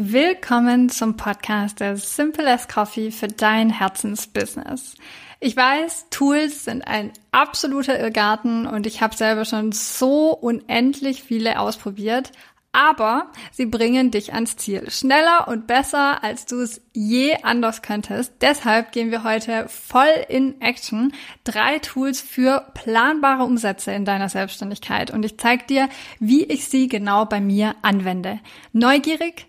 Willkommen zum Podcast der Simple as Coffee für dein Herzensbusiness. Ich weiß, Tools sind ein absoluter Irrgarten und ich habe selber schon so unendlich viele ausprobiert, aber sie bringen dich ans Ziel. Schneller und besser, als du es je anders könntest. Deshalb gehen wir heute voll in Action. Drei Tools für planbare Umsätze in deiner Selbstständigkeit. Und ich zeige dir, wie ich sie genau bei mir anwende. Neugierig?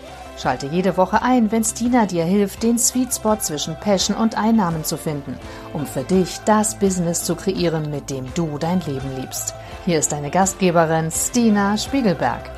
Schalte jede Woche ein, wenn Stina dir hilft, den Sweet Spot zwischen Passion und Einnahmen zu finden, um für dich das Business zu kreieren, mit dem du dein Leben liebst. Hier ist deine Gastgeberin Stina Spiegelberg.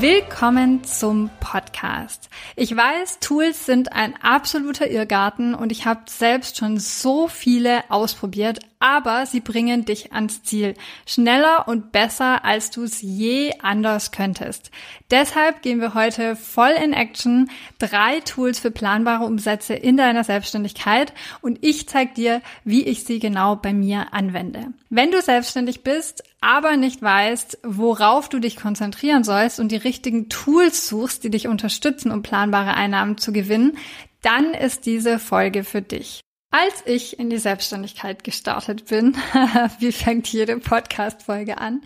Willkommen zum Podcast. Ich weiß, Tools sind ein absoluter Irrgarten und ich habe selbst schon so viele ausprobiert, aber sie bringen dich ans Ziel. Schneller und besser, als du es je anders könntest. Deshalb gehen wir heute voll in Action. Drei Tools für planbare Umsätze in deiner Selbstständigkeit und ich zeige dir, wie ich sie genau bei mir anwende. Wenn du selbstständig bist, aber nicht weißt, worauf du dich konzentrieren sollst und die richtigen Tools suchst, die dich unterstützen, um planbare Einnahmen zu gewinnen, dann ist diese Folge für dich. Als ich in die Selbstständigkeit gestartet bin, wie fängt jede Podcast-Folge an,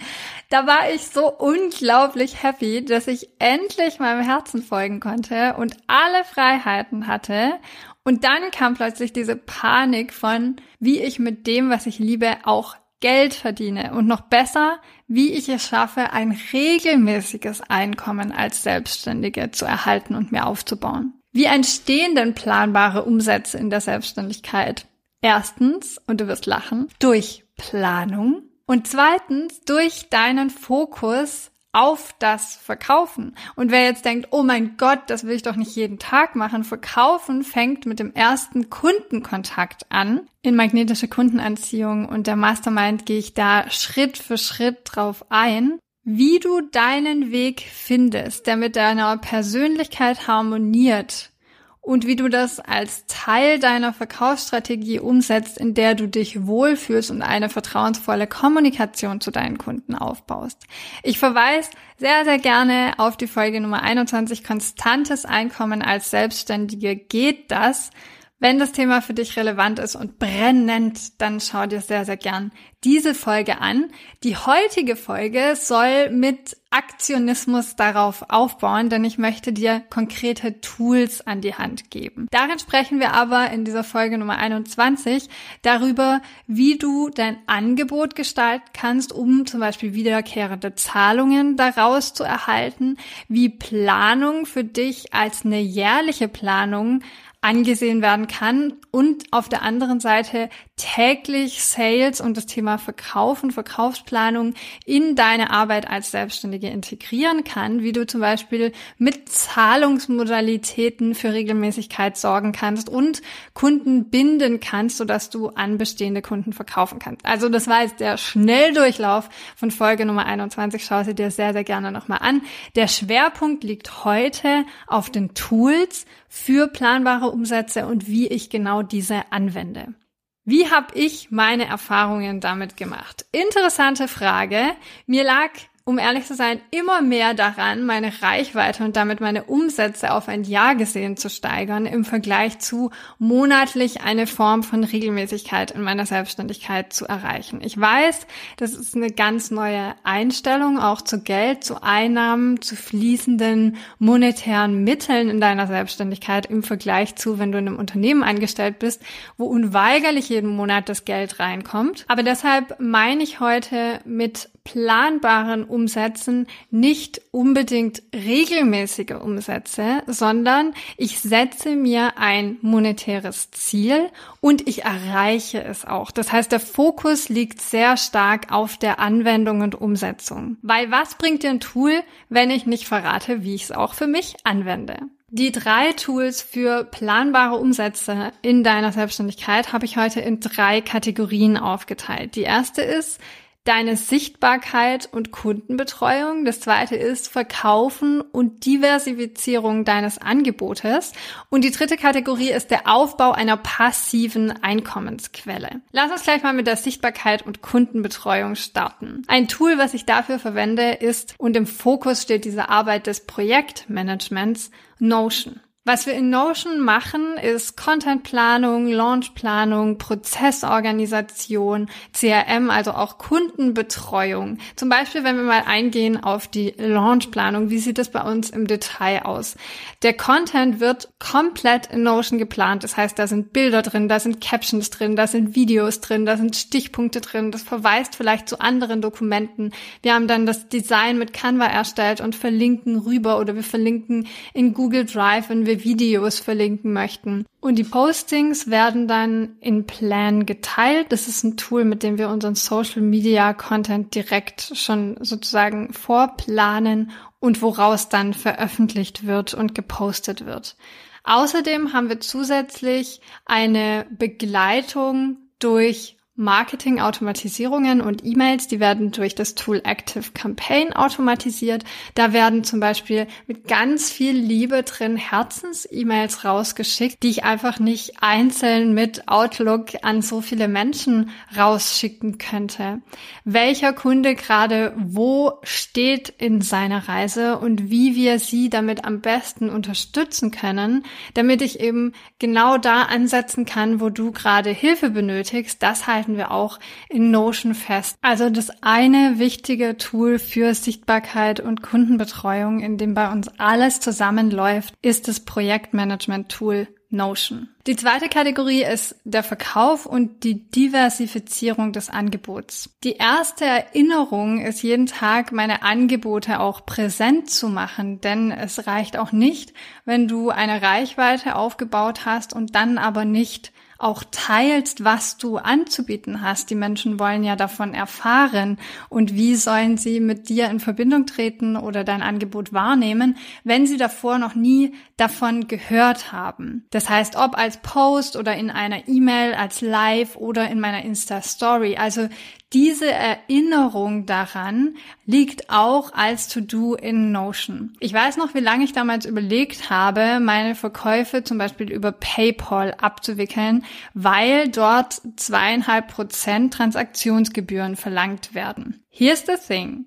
da war ich so unglaublich happy, dass ich endlich meinem Herzen folgen konnte und alle Freiheiten hatte. Und dann kam plötzlich diese Panik von, wie ich mit dem, was ich liebe, auch Geld verdiene und noch besser, wie ich es schaffe, ein regelmäßiges Einkommen als Selbstständige zu erhalten und mir aufzubauen. Wie entstehen denn planbare Umsätze in der Selbstständigkeit? Erstens, und du wirst lachen, durch Planung und zweitens durch deinen Fokus auf das Verkaufen. Und wer jetzt denkt, oh mein Gott, das will ich doch nicht jeden Tag machen, Verkaufen fängt mit dem ersten Kundenkontakt an. In magnetische Kundenanziehung und der Mastermind gehe ich da Schritt für Schritt drauf ein wie du deinen Weg findest, der mit deiner Persönlichkeit harmoniert und wie du das als Teil deiner Verkaufsstrategie umsetzt, in der du dich wohlfühlst und eine vertrauensvolle Kommunikation zu deinen Kunden aufbaust. Ich verweise sehr, sehr gerne auf die Folge Nummer 21, konstantes Einkommen als Selbstständige. Geht das? Wenn das Thema für dich relevant ist und brennend, dann schau dir sehr, sehr gern diese Folge an. Die heutige Folge soll mit Aktionismus darauf aufbauen, denn ich möchte dir konkrete Tools an die Hand geben. Darin sprechen wir aber in dieser Folge Nummer 21 darüber, wie du dein Angebot gestalten kannst, um zum Beispiel wiederkehrende Zahlungen daraus zu erhalten, wie Planung für dich als eine jährliche Planung angesehen werden kann. Und auf der anderen Seite täglich Sales und das Thema Verkaufen, Verkaufsplanung in deine Arbeit als Selbstständige integrieren kann, wie du zum Beispiel mit Zahlungsmodalitäten für Regelmäßigkeit sorgen kannst und Kunden binden kannst, sodass du an bestehende Kunden verkaufen kannst. Also das war jetzt der Schnelldurchlauf von Folge Nummer 21. Schau sie dir sehr, sehr gerne nochmal an. Der Schwerpunkt liegt heute auf den Tools für planbare Umsätze und wie ich genau diese anwende. Wie habe ich meine Erfahrungen damit gemacht? Interessante Frage. Mir lag um ehrlich zu sein, immer mehr daran, meine Reichweite und damit meine Umsätze auf ein Jahr gesehen zu steigern im Vergleich zu monatlich eine Form von Regelmäßigkeit in meiner Selbstständigkeit zu erreichen. Ich weiß, das ist eine ganz neue Einstellung auch zu Geld, zu Einnahmen, zu fließenden monetären Mitteln in deiner Selbstständigkeit im Vergleich zu, wenn du in einem Unternehmen angestellt bist, wo unweigerlich jeden Monat das Geld reinkommt. Aber deshalb meine ich heute mit planbaren Umsätzen nicht unbedingt regelmäßige Umsätze, sondern ich setze mir ein monetäres Ziel und ich erreiche es auch. Das heißt, der Fokus liegt sehr stark auf der Anwendung und Umsetzung. Weil was bringt dir ein Tool, wenn ich nicht verrate, wie ich es auch für mich anwende? Die drei Tools für planbare Umsätze in deiner Selbstständigkeit habe ich heute in drei Kategorien aufgeteilt. Die erste ist deine Sichtbarkeit und Kundenbetreuung. Das zweite ist Verkaufen und Diversifizierung deines Angebotes. Und die dritte Kategorie ist der Aufbau einer passiven Einkommensquelle. Lass uns gleich mal mit der Sichtbarkeit und Kundenbetreuung starten. Ein Tool, was ich dafür verwende, ist und im Fokus steht diese Arbeit des Projektmanagements Notion. Was wir in Notion machen, ist Contentplanung, Launchplanung, Prozessorganisation, CRM, also auch Kundenbetreuung. Zum Beispiel, wenn wir mal eingehen auf die Launchplanung, wie sieht das bei uns im Detail aus? Der Content wird komplett in Notion geplant. Das heißt, da sind Bilder drin, da sind Captions drin, da sind Videos drin, da sind Stichpunkte drin. Das verweist vielleicht zu anderen Dokumenten. Wir haben dann das Design mit Canva erstellt und verlinken rüber oder wir verlinken in Google Drive, wenn wir wir Videos verlinken möchten. Und die Postings werden dann in Plan geteilt. Das ist ein Tool, mit dem wir unseren Social Media Content direkt schon sozusagen vorplanen und woraus dann veröffentlicht wird und gepostet wird. Außerdem haben wir zusätzlich eine Begleitung durch Marketing-Automatisierungen und E-Mails, die werden durch das Tool Active Campaign automatisiert. Da werden zum Beispiel mit ganz viel Liebe drin Herzens-E-Mails rausgeschickt, die ich einfach nicht einzeln mit Outlook an so viele Menschen rausschicken könnte. Welcher Kunde gerade wo steht in seiner Reise und wie wir sie damit am besten unterstützen können, damit ich eben genau da ansetzen kann, wo du gerade Hilfe benötigst. Das heißt, halten wir auch in Notion fest. Also das eine wichtige Tool für Sichtbarkeit und Kundenbetreuung, in dem bei uns alles zusammenläuft, ist das Projektmanagement-Tool Notion. Die zweite Kategorie ist der Verkauf und die Diversifizierung des Angebots. Die erste Erinnerung ist jeden Tag meine Angebote auch präsent zu machen, denn es reicht auch nicht, wenn du eine Reichweite aufgebaut hast und dann aber nicht auch teilst, was du anzubieten hast. Die Menschen wollen ja davon erfahren. Und wie sollen sie mit dir in Verbindung treten oder dein Angebot wahrnehmen, wenn sie davor noch nie davon gehört haben? Das heißt, ob als Post oder in einer E-Mail, als Live oder in meiner Insta-Story. Also diese Erinnerung daran liegt auch als To-Do in Notion. Ich weiß noch, wie lange ich damals überlegt habe, meine Verkäufe zum Beispiel über PayPal abzuwickeln, weil dort zweieinhalb Prozent Transaktionsgebühren verlangt werden. Here's the thing.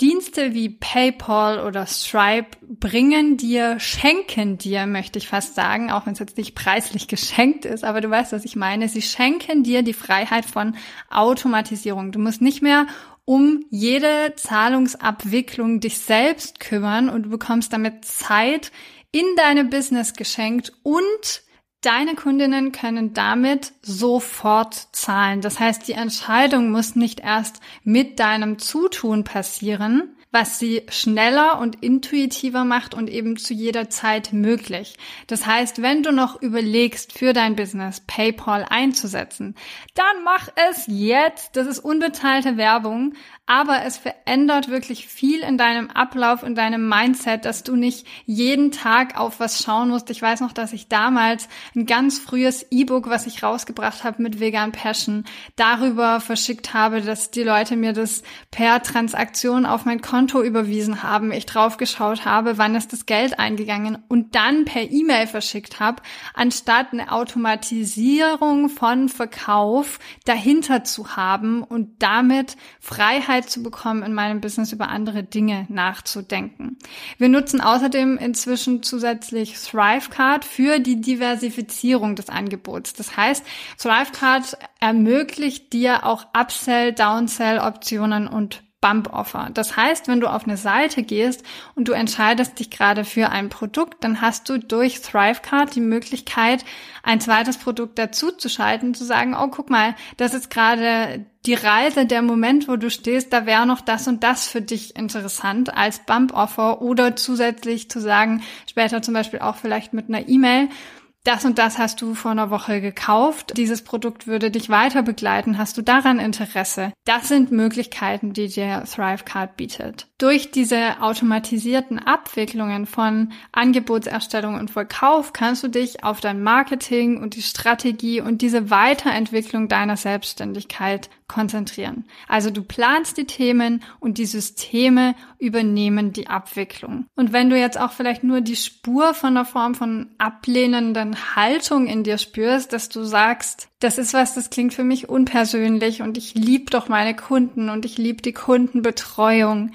Dienste wie PayPal oder Stripe bringen dir, schenken dir, möchte ich fast sagen, auch wenn es jetzt nicht preislich geschenkt ist, aber du weißt, was ich meine. Sie schenken dir die Freiheit von Automatisierung. Du musst nicht mehr um jede Zahlungsabwicklung dich selbst kümmern und du bekommst damit Zeit in deine Business geschenkt und Deine Kundinnen können damit sofort zahlen. Das heißt, die Entscheidung muss nicht erst mit deinem Zutun passieren, was sie schneller und intuitiver macht und eben zu jeder Zeit möglich. Das heißt, wenn du noch überlegst, für dein Business PayPal einzusetzen, dann mach es jetzt. Das ist unbezahlte Werbung, aber es verändert wirklich viel in deinem Ablauf, in deinem Mindset, dass du nicht jeden Tag auf was schauen musst. Ich weiß noch, dass ich damals ein ganz frühes E-Book, was ich rausgebracht habe mit Vegan Passion, darüber verschickt habe, dass die Leute mir das per Transaktion auf mein Konto überwiesen haben, ich draufgeschaut habe, wann ist das Geld eingegangen und dann per E-Mail verschickt habe, anstatt eine Automatisierung von Verkauf dahinter zu haben und damit Freiheit Klarheit zu bekommen, in meinem Business über andere Dinge nachzudenken. Wir nutzen außerdem inzwischen zusätzlich Thrivecard für die Diversifizierung des Angebots. Das heißt, Thrivecard ermöglicht dir auch Upsell, Downsell Optionen und Bump Offer. Das heißt, wenn du auf eine Seite gehst und du entscheidest dich gerade für ein Produkt, dann hast du durch Thrivecard die Möglichkeit, ein zweites Produkt dazu zu schalten, zu sagen, oh, guck mal, das ist gerade die Reise, der Moment, wo du stehst, da wäre noch das und das für dich interessant als Bump Offer oder zusätzlich zu sagen, später zum Beispiel auch vielleicht mit einer E-Mail, das und das hast du vor einer Woche gekauft, dieses Produkt würde dich weiter begleiten, hast du daran Interesse? Das sind Möglichkeiten, die dir Thrivecard bietet. Durch diese automatisierten Abwicklungen von Angebotserstellung und Verkauf kannst du dich auf dein Marketing und die Strategie und diese Weiterentwicklung deiner Selbstständigkeit konzentrieren. Also du planst die Themen und die Systeme übernehmen die Abwicklung. Und wenn du jetzt auch vielleicht nur die Spur von einer Form von ablehnenden Haltung in dir spürst, dass du sagst, das ist was, das klingt für mich unpersönlich und ich liebe doch meine Kunden und ich liebe die Kundenbetreuung.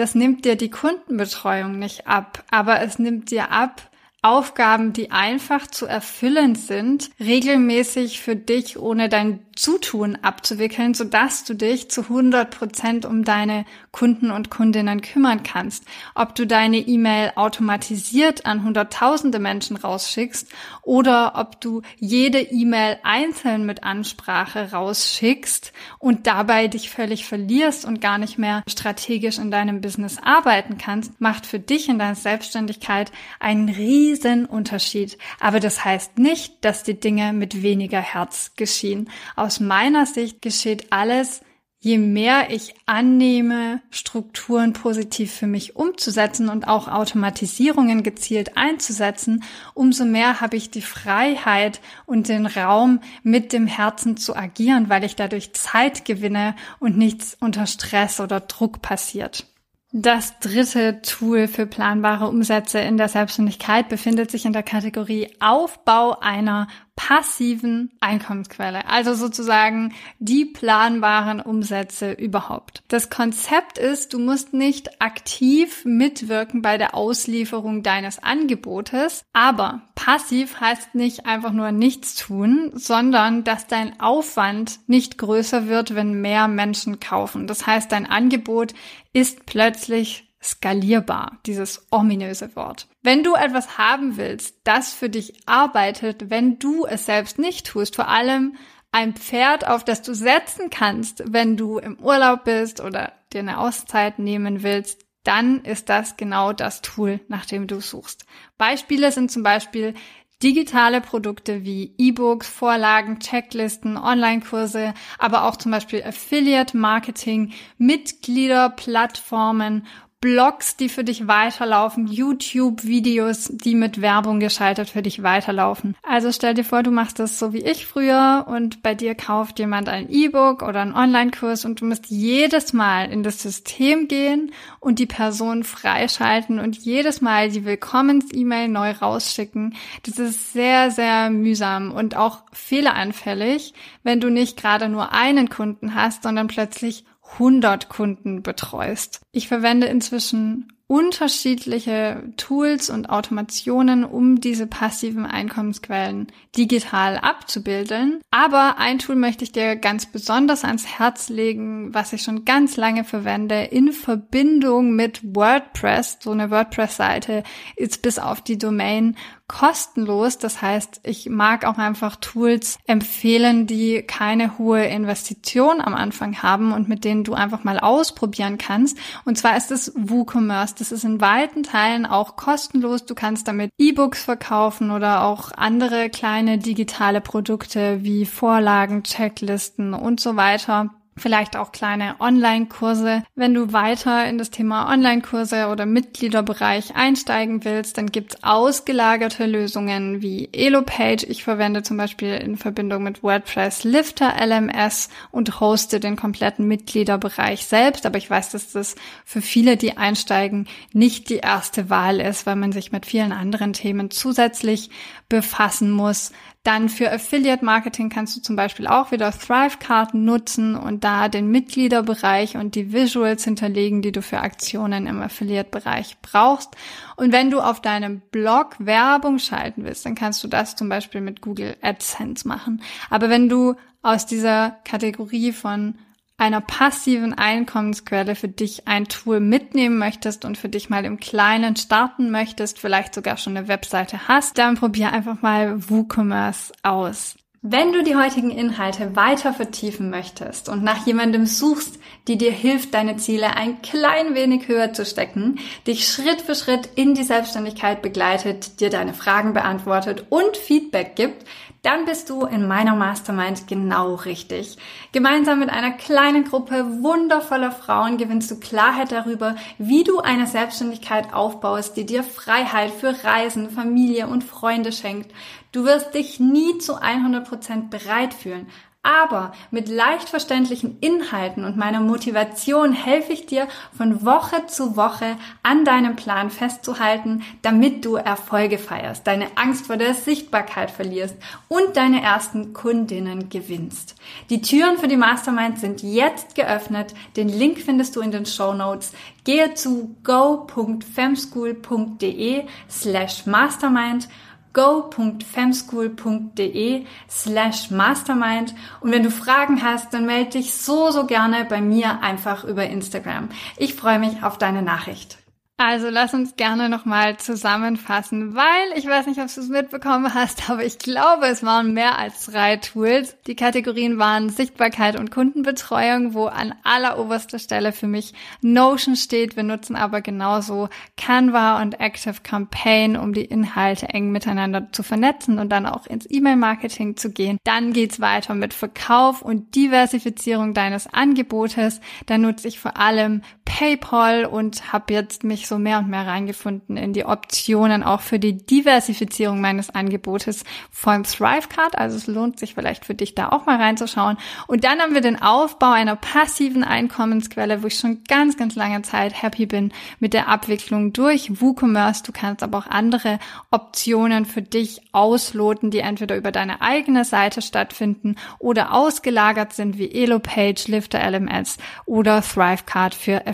Das nimmt dir die Kundenbetreuung nicht ab, aber es nimmt dir ab, Aufgaben, die einfach zu erfüllen sind, regelmäßig für dich ohne dein Zutun abzuwickeln, sodass du dich zu 100 Prozent um deine Kunden und Kundinnen kümmern kannst. Ob du deine E-Mail automatisiert an hunderttausende Menschen rausschickst oder ob du jede E-Mail einzeln mit Ansprache rausschickst und dabei dich völlig verlierst und gar nicht mehr strategisch in deinem Business arbeiten kannst, macht für dich in deiner Selbstständigkeit einen riesen Unterschied. Aber das heißt nicht, dass die Dinge mit weniger Herz geschehen. Aus aus meiner Sicht geschieht alles, je mehr ich annehme, Strukturen positiv für mich umzusetzen und auch Automatisierungen gezielt einzusetzen, umso mehr habe ich die Freiheit und den Raum, mit dem Herzen zu agieren, weil ich dadurch Zeit gewinne und nichts unter Stress oder Druck passiert. Das dritte Tool für planbare Umsätze in der Selbstständigkeit befindet sich in der Kategorie Aufbau einer passiven Einkommensquelle, also sozusagen die planbaren Umsätze überhaupt. Das Konzept ist, du musst nicht aktiv mitwirken bei der Auslieferung deines Angebotes, aber passiv heißt nicht einfach nur nichts tun, sondern dass dein Aufwand nicht größer wird, wenn mehr Menschen kaufen. Das heißt, dein Angebot ist plötzlich skalierbar, dieses ominöse Wort. Wenn du etwas haben willst, das für dich arbeitet, wenn du es selbst nicht tust, vor allem ein Pferd, auf das du setzen kannst, wenn du im Urlaub bist oder dir eine Auszeit nehmen willst, dann ist das genau das Tool, nach dem du suchst. Beispiele sind zum Beispiel digitale Produkte wie E-Books, Vorlagen, Checklisten, Online-Kurse, aber auch zum Beispiel Affiliate Marketing, Mitglieder, Plattformen Blogs, die für dich weiterlaufen, YouTube-Videos, die mit Werbung geschaltet für dich weiterlaufen. Also stell dir vor, du machst das so wie ich früher und bei dir kauft jemand ein E-Book oder einen Online-Kurs und du musst jedes Mal in das System gehen und die Person freischalten und jedes Mal die Willkommens-E-Mail neu rausschicken. Das ist sehr, sehr mühsam und auch fehleranfällig, wenn du nicht gerade nur einen Kunden hast, sondern plötzlich 100 Kunden betreust. Ich verwende inzwischen unterschiedliche Tools und Automationen, um diese passiven Einkommensquellen digital abzubilden. Aber ein Tool möchte ich dir ganz besonders ans Herz legen, was ich schon ganz lange verwende, in Verbindung mit WordPress. So eine WordPress-Seite ist bis auf die Domain kostenlos. Das heißt, ich mag auch einfach Tools empfehlen, die keine hohe Investition am Anfang haben und mit denen du einfach mal ausprobieren kannst. Und zwar ist es WooCommerce. Das ist in weiten Teilen auch kostenlos. Du kannst damit E-Books verkaufen oder auch andere kleine digitale Produkte wie Vorlagen, Checklisten und so weiter vielleicht auch kleine Online-Kurse. Wenn du weiter in das Thema Online-Kurse oder Mitgliederbereich einsteigen willst, dann gibt's ausgelagerte Lösungen wie Elopage. Ich verwende zum Beispiel in Verbindung mit WordPress Lifter LMS und hoste den kompletten Mitgliederbereich selbst. Aber ich weiß, dass das für viele, die einsteigen, nicht die erste Wahl ist, weil man sich mit vielen anderen Themen zusätzlich befassen muss. Dann für Affiliate Marketing kannst du zum Beispiel auch wieder Thrive-Karten nutzen und da den Mitgliederbereich und die Visuals hinterlegen, die du für Aktionen im Affiliate-Bereich brauchst. Und wenn du auf deinem Blog Werbung schalten willst, dann kannst du das zum Beispiel mit Google AdSense machen. Aber wenn du aus dieser Kategorie von einer passiven Einkommensquelle für dich ein Tool mitnehmen möchtest und für dich mal im Kleinen starten möchtest, vielleicht sogar schon eine Webseite hast, dann probier einfach mal WooCommerce aus. Wenn du die heutigen Inhalte weiter vertiefen möchtest und nach jemandem suchst, die dir hilft, deine Ziele ein klein wenig höher zu stecken, dich Schritt für Schritt in die Selbstständigkeit begleitet, dir deine Fragen beantwortet und Feedback gibt, dann bist du in meiner Mastermind genau richtig. Gemeinsam mit einer kleinen Gruppe wundervoller Frauen gewinnst du Klarheit darüber, wie du eine Selbstständigkeit aufbaust, die dir Freiheit für Reisen, Familie und Freunde schenkt. Du wirst dich nie zu 100 Prozent bereit fühlen, aber mit leicht verständlichen Inhalten und meiner Motivation helfe ich dir von Woche zu Woche an deinem Plan festzuhalten, damit du Erfolge feierst, deine Angst vor der Sichtbarkeit verlierst und deine ersten Kundinnen gewinnst. Die Türen für die Mastermind sind jetzt geöffnet. Den Link findest du in den Show Notes. Gehe zu go.femschool.de slash mastermind go.femschool.de slash mastermind und wenn du Fragen hast, dann melde dich so, so gerne bei mir einfach über Instagram. Ich freue mich auf deine Nachricht. Also lass uns gerne nochmal zusammenfassen, weil ich weiß nicht, ob du es mitbekommen hast, aber ich glaube, es waren mehr als drei Tools. Die Kategorien waren Sichtbarkeit und Kundenbetreuung, wo an alleroberster Stelle für mich Notion steht. Wir nutzen aber genauso Canva und Active Campaign, um die Inhalte eng miteinander zu vernetzen und dann auch ins E-Mail-Marketing zu gehen. Dann geht's weiter mit Verkauf und Diversifizierung deines Angebotes. Da nutze ich vor allem PayPal und habe jetzt mich so mehr und mehr reingefunden in die Optionen auch für die Diversifizierung meines Angebotes von Thrivecard. Also es lohnt sich vielleicht für dich da auch mal reinzuschauen. Und dann haben wir den Aufbau einer passiven Einkommensquelle, wo ich schon ganz, ganz lange Zeit happy bin mit der Abwicklung durch WooCommerce. Du kannst aber auch andere Optionen für dich ausloten, die entweder über deine eigene Seite stattfinden oder ausgelagert sind wie Elopage, Lifter LMS oder Thrivecard für.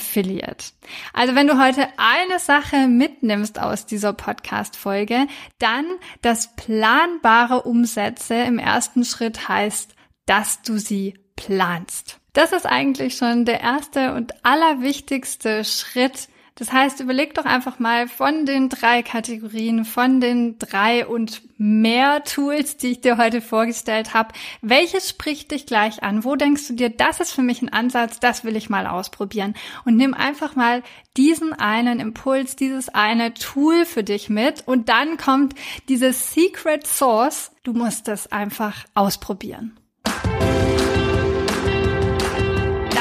Also wenn du heute eine Sache mitnimmst aus dieser Podcast-Folge, dann, dass planbare Umsätze im ersten Schritt heißt, dass du sie planst. Das ist eigentlich schon der erste und allerwichtigste Schritt, das heißt, überleg doch einfach mal von den drei Kategorien, von den drei und mehr Tools, die ich dir heute vorgestellt habe, welches spricht dich gleich an? Wo denkst du dir, das ist für mich ein Ansatz, das will ich mal ausprobieren? Und nimm einfach mal diesen einen Impuls, dieses eine Tool für dich mit und dann kommt dieses Secret Source. Du musst es einfach ausprobieren.